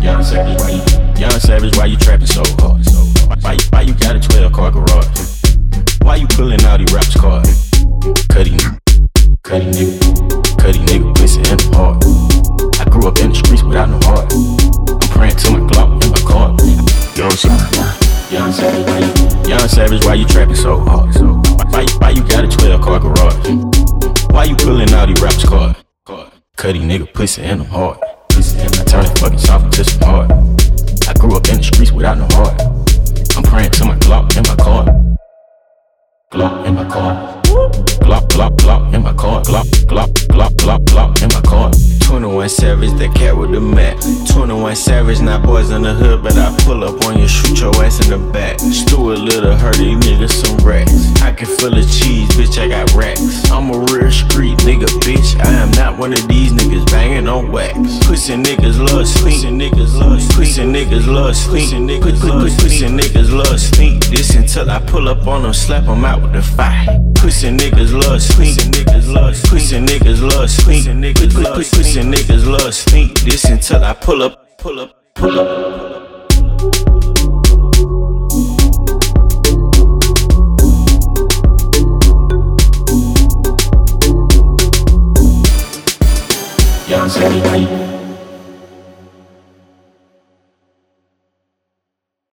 Young Savage, why you, young savage, why you trapping so hard? Why, why you got a 12 car garage? Pulling out these raps cars? Cuddy, cuddy nigga, cuddy nigga, pussy in the heart. I grew up in the streets without no heart. I'm praying to my Glock in my car. Young Savage. Young Savage, why you, Young Savage, why you trapping so hard? Why, why you got a 12 car garage? Why you pulling out these raps cars? Cuddy nigga, pussy in. Pussy in I turn it fucking soft into some hard. I grew up in the streets without no heart. I'm praying to my Glock in my car. Glock in my car. Glock, Glock, Glock in my car. Glock, Glock, Glock, Glock, Glock in my car. 21 Savage, that cat with the mat. 21 Savage, not boys in the hood, but I pull up on you, shoot your ass in the back. Stuart Little, hurt these niggas some racks. I can feel the cheese, bitch, I got racks. I'm a real street nigga, bitch. I am not one of these niggas banging on wax. Pussy niggas love sneak. Pussy niggas love sneak. Pussy niggas love sneak. Pussy niggas love sneak. Niggas love sneak. This until I pull up on them, slap them out with the fire. Pussy niggas love sneak. Niggas love sneak. Pussy niggas love sneak. Niggas love. Pussy niggas love sneak. This until I pull up, pull up, pull up. Young why you,